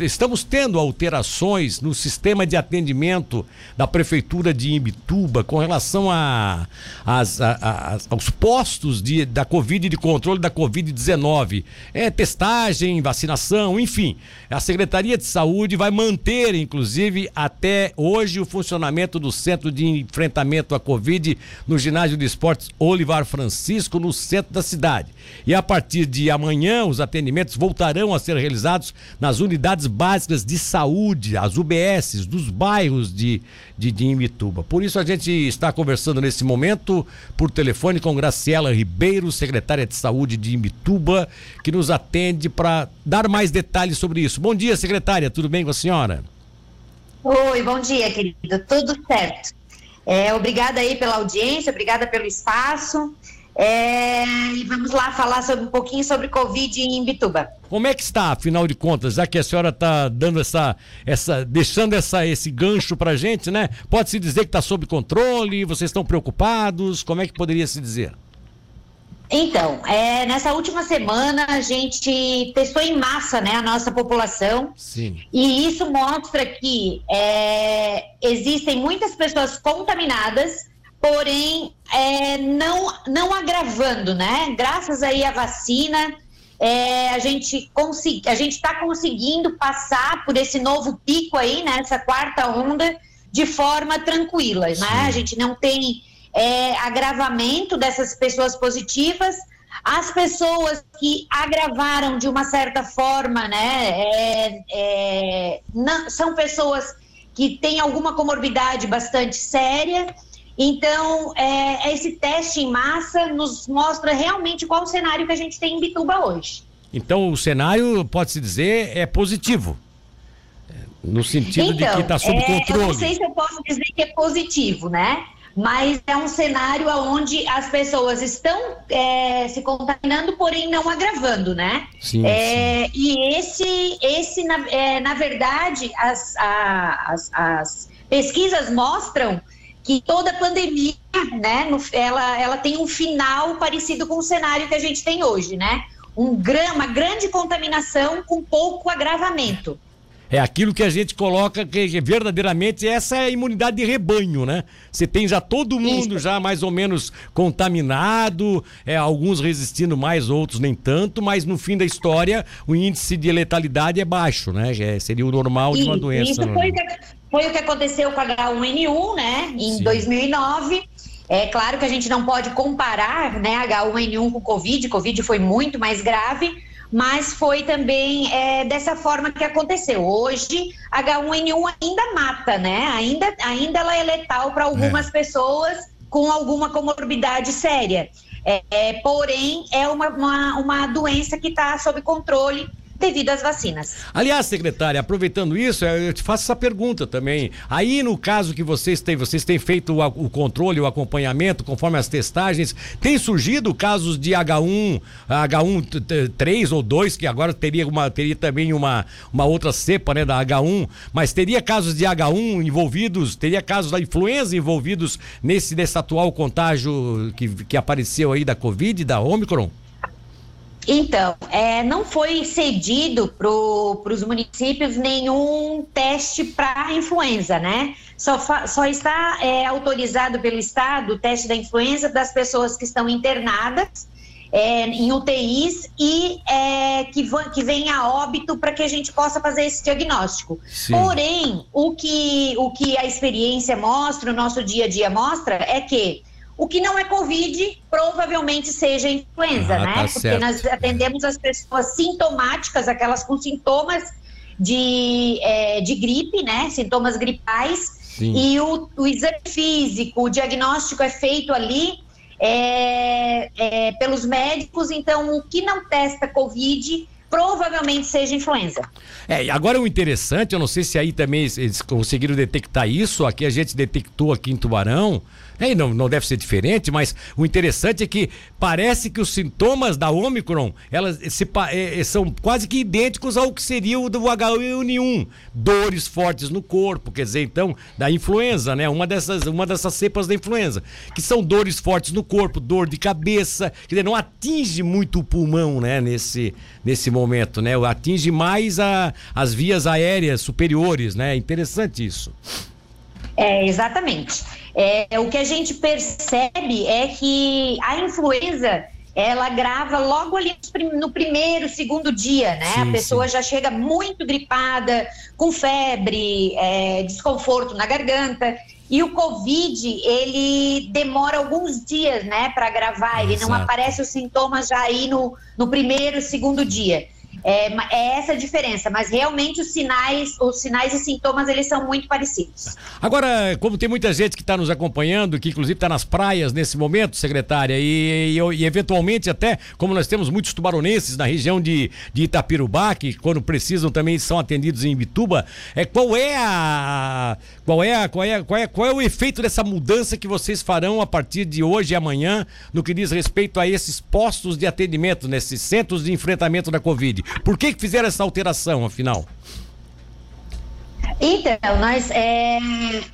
Estamos tendo alterações no sistema de atendimento da Prefeitura de Imbituba com relação a, a, a, aos postos de, da Covid, de controle da Covid-19. É testagem, vacinação, enfim. A Secretaria de Saúde vai manter, inclusive, até hoje o funcionamento do Centro de Enfrentamento à Covid no Ginásio de Esportes Olivar Francisco, no centro da cidade. E a partir de amanhã, os atendimentos voltarão a ser realizados nas unidades unidades básicas de saúde, as UBSs dos bairros de, de, de Imbituba. Por isso a gente está conversando nesse momento por telefone com Graciela Ribeiro, secretária de saúde de Imbituba, que nos atende para dar mais detalhes sobre isso. Bom dia, secretária, tudo bem com a senhora? Oi, bom dia, querido. Tudo certo. É, obrigada aí pela audiência, obrigada pelo espaço. É, e vamos lá falar sobre, um pouquinho sobre Covid em Imbituba. Como é que está, afinal de contas, já que a senhora está dando essa, essa, deixando essa, esse gancho para gente, né? Pode-se dizer que está sob controle, vocês estão preocupados, como é que poderia se dizer? Então, é, nessa última semana a gente testou em massa né, a nossa população. Sim. E isso mostra que é, existem muitas pessoas contaminadas porém é, não, não agravando, né? Graças aí à vacina, é, a gente consegui, a gente está conseguindo passar por esse novo pico aí, né? Essa quarta onda de forma tranquila, né? A gente não tem é, agravamento dessas pessoas positivas. As pessoas que agravaram de uma certa forma, né? É, é, não, são pessoas que têm alguma comorbidade bastante séria então, é, esse teste em massa nos mostra realmente qual o cenário que a gente tem em Bituba hoje. Então, o cenário, pode-se dizer, é positivo. No sentido então, de que está sob é, controle. Eu não sei se eu posso dizer que é positivo, né? Mas é um cenário onde as pessoas estão é, se contaminando, porém não agravando, né? Sim, é, sim. E esse, esse na, é, na verdade, as, as, as pesquisas mostram que toda pandemia, né, no, ela, ela tem um final parecido com o cenário que a gente tem hoje, né? Um, uma grande contaminação com pouco agravamento. É aquilo que a gente coloca que, verdadeiramente essa é a imunidade de rebanho, né? Você tem já todo mundo Isso. já mais ou menos contaminado, é, alguns resistindo mais, outros nem tanto, mas no fim da história o índice de letalidade é baixo, né? É, seria o normal de uma doença. Isso né? foi, foi o que aconteceu com a H1N1, né, em Sim. 2009. É claro que a gente não pode comparar, né, H1N1 com Covid. Covid foi muito mais grave, mas foi também é, dessa forma que aconteceu. Hoje, H1N1 ainda mata, né? Ainda, ainda ela é letal para algumas é. pessoas com alguma comorbidade séria. É, é, porém, é uma, uma, uma doença que está sob controle devido às vacinas. Aliás, secretária, aproveitando isso, eu te faço essa pergunta também. Aí, no caso que vocês têm, vocês têm feito o, o controle, o acompanhamento, conforme as testagens, tem surgido casos de H1, H1 3 ou 2, que agora teria, uma, teria também uma, uma outra cepa né, da H1, mas teria casos de H1 envolvidos, teria casos da influenza envolvidos nesse, nesse atual contágio que, que apareceu aí da Covid, da Omicron? Então, é, não foi cedido para os municípios nenhum teste para influenza, né? Só, só está é, autorizado pelo Estado o teste da influenza das pessoas que estão internadas é, em UTIs e é, que, que vem a óbito para que a gente possa fazer esse diagnóstico. Sim. Porém, o que, o que a experiência mostra, o nosso dia a dia mostra, é que o que não é Covid provavelmente seja influenza, ah, né? Tá Porque certo. nós atendemos as pessoas sintomáticas, aquelas com sintomas de, é, de gripe, né? Sintomas gripais. Sim. E o, o, exame físico, o diagnóstico é feito ali é, é, pelos médicos, então o que não testa Covid provavelmente seja influenza. É, agora o interessante, eu não sei se aí também eles conseguiram detectar isso, aqui a gente detectou aqui em Tubarão, é, não, não deve ser diferente, mas o interessante é que parece que os sintomas da Omicron, elas se, é, são quase que idênticos ao que seria o do H1N1, dores fortes no corpo, quer dizer, então, da influenza, né? Uma dessas, uma dessas cepas da influenza, que são dores fortes no corpo, dor de cabeça, quer dizer, não atinge muito o pulmão, né, nesse, nesse momento né? Atinge mais a, as vias aéreas superiores, né? Interessante isso. É, exatamente. É, o que a gente percebe é que a influenza ela grava logo ali no primeiro, segundo dia, né? Sim, a pessoa sim. já chega muito gripada, com febre, é, desconforto na garganta. E o Covid, ele demora alguns dias, né, para gravar. Ele Exato. não aparece os sintomas já aí no, no primeiro, segundo dia. É, é, essa a diferença, mas realmente os sinais, os sinais e sintomas, eles são muito parecidos. Agora, como tem muita gente que está nos acompanhando, que inclusive está nas praias nesse momento, secretária, e, e, e, eventualmente até, como nós temos muitos tubaronenses na região de, de Itapirubá, que quando precisam também são atendidos em Bituba, é, qual é a. Qual é, a, qual, é, qual, é, qual é o efeito dessa mudança que vocês farão a partir de hoje e amanhã no que diz respeito a esses postos de atendimento, nesses centros de enfrentamento da Covid? Por que, que fizeram essa alteração, afinal? Então, nós, é,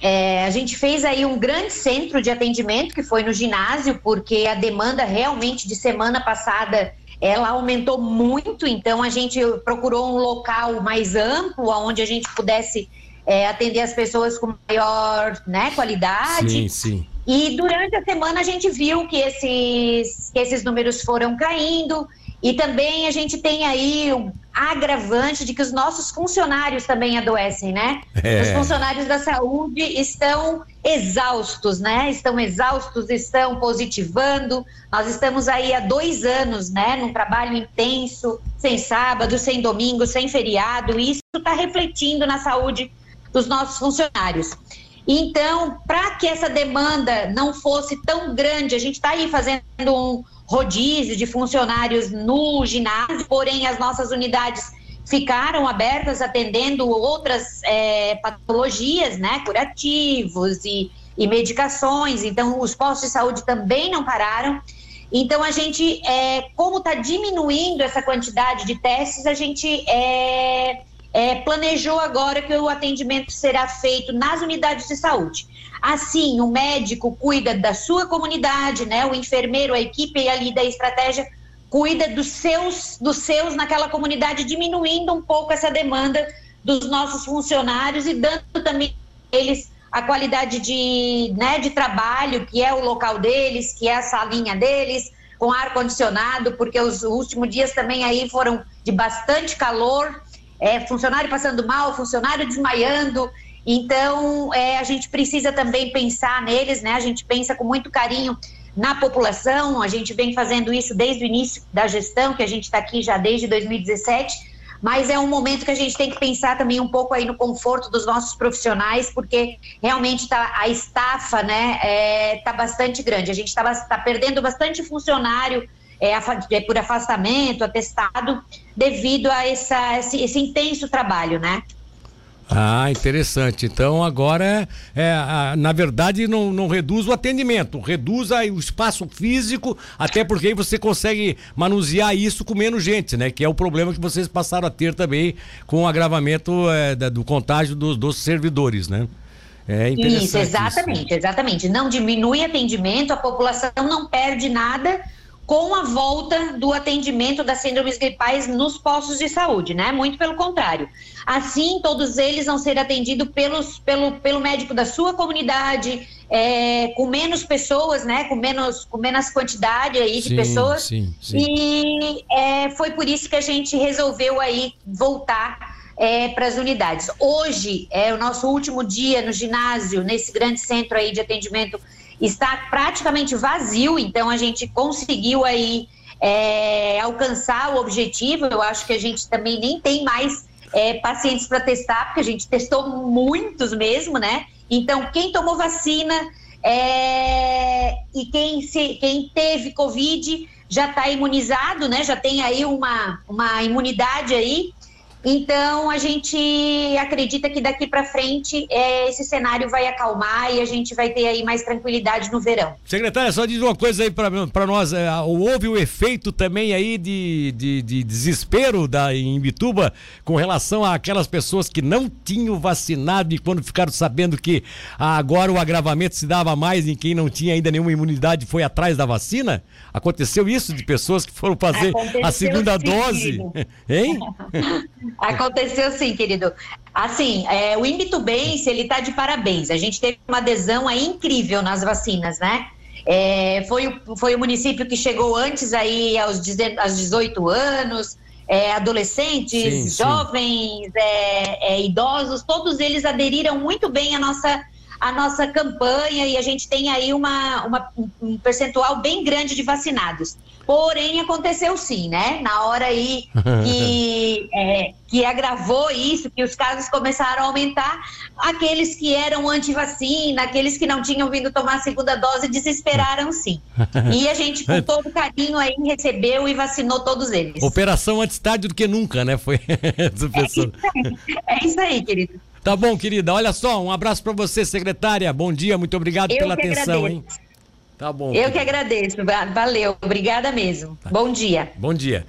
é, a gente fez aí um grande centro de atendimento que foi no ginásio, porque a demanda realmente de semana passada ela aumentou muito, então a gente procurou um local mais amplo, onde a gente pudesse é, atender as pessoas com maior né, qualidade. Sim, sim. E durante a semana a gente viu que esses, que esses números foram caindo e também a gente tem aí um agravante de que os nossos funcionários também adoecem, né? É. Os funcionários da saúde estão exaustos, né? Estão exaustos, estão positivando. Nós estamos aí há dois anos, né? Num trabalho intenso, sem sábado, sem domingo, sem feriado. E isso está refletindo na saúde dos nossos funcionários. Então, para que essa demanda não fosse tão grande, a gente está aí fazendo um rodízio de funcionários no ginásio, porém as nossas unidades ficaram abertas atendendo outras é, patologias, né, curativos e, e, medicações. Então, os postos de saúde também não pararam. Então, a gente, é, como está diminuindo essa quantidade de testes, a gente é, é, planejou agora que o atendimento será feito nas unidades de saúde. Assim, o médico cuida da sua comunidade, né? O enfermeiro, a equipe ali da estratégia cuida dos seus, dos seus naquela comunidade, diminuindo um pouco essa demanda dos nossos funcionários e dando também eles a qualidade de, né, de trabalho, que é o local deles, que é a salinha deles, com ar condicionado, porque os últimos dias também aí foram de bastante calor, é, funcionário passando mal, funcionário desmaiando. Então, é, a gente precisa também pensar neles, né? A gente pensa com muito carinho na população, a gente vem fazendo isso desde o início da gestão, que a gente está aqui já desde 2017, mas é um momento que a gente tem que pensar também um pouco aí no conforto dos nossos profissionais, porque realmente tá, a estafa né, é, tá bastante grande. A gente está tá perdendo bastante funcionário é, é, por afastamento, atestado, devido a essa, esse, esse intenso trabalho, né? Ah, interessante. Então agora, é, a, na verdade, não, não reduz o atendimento, reduz aí o espaço físico, até porque aí você consegue manusear isso com menos gente, né? Que é o problema que vocês passaram a ter também com o agravamento é, da, do contágio dos, dos servidores, né? É isso, exatamente, isso. exatamente. Não diminui atendimento, a população não perde nada com a volta do atendimento das síndromes gripais nos postos de saúde, né? Muito pelo contrário. Assim, todos eles vão ser atendidos pelos, pelo, pelo médico da sua comunidade, é, com menos pessoas, né? Com menos, com menos quantidade aí de sim, pessoas. Sim, sim. E é, foi por isso que a gente resolveu aí voltar é, para as unidades. Hoje é o nosso último dia no ginásio, nesse grande centro aí de atendimento está praticamente vazio, então a gente conseguiu aí é, alcançar o objetivo. Eu acho que a gente também nem tem mais é, pacientes para testar, porque a gente testou muitos mesmo, né? Então, quem tomou vacina é, e quem, se, quem teve Covid já está imunizado, né? Já tem aí uma, uma imunidade aí. Então, a gente acredita que daqui para frente é, esse cenário vai acalmar e a gente vai ter aí mais tranquilidade no verão. Secretária, só diz uma coisa aí para nós. É, houve o efeito também aí de, de, de desespero da, em Bituba com relação àquelas pessoas que não tinham vacinado e quando ficaram sabendo que agora o agravamento se dava mais em quem não tinha ainda nenhuma imunidade foi atrás da vacina? Aconteceu isso de pessoas que foram fazer Aconteceu a segunda dose? Hein? Aconteceu sim, querido. Assim, é, o Imbitubense, ele está de parabéns. A gente teve uma adesão aí incrível nas vacinas, né? É, foi, foi o município que chegou antes aí aos, aos 18 anos, é, adolescentes, sim, jovens, sim. É, é, idosos, todos eles aderiram muito bem à nossa a nossa campanha e a gente tem aí uma, uma, um percentual bem grande de vacinados. Porém, aconteceu sim, né? Na hora aí que, é, que agravou isso, que os casos começaram a aumentar, aqueles que eram anti-vacina, aqueles que não tinham vindo tomar a segunda dose, desesperaram sim. E a gente, com todo carinho, aí recebeu e vacinou todos eles. Operação antes tarde do que nunca, né? Foi essa pessoa. É isso aí, é isso aí querido. Tá bom, querida. Olha só, um abraço para você, secretária. Bom dia, muito obrigado Eu pela atenção, agradeço. hein? Tá bom. Eu que agradeço. Valeu. Obrigada mesmo. Tá. Bom dia. Bom dia.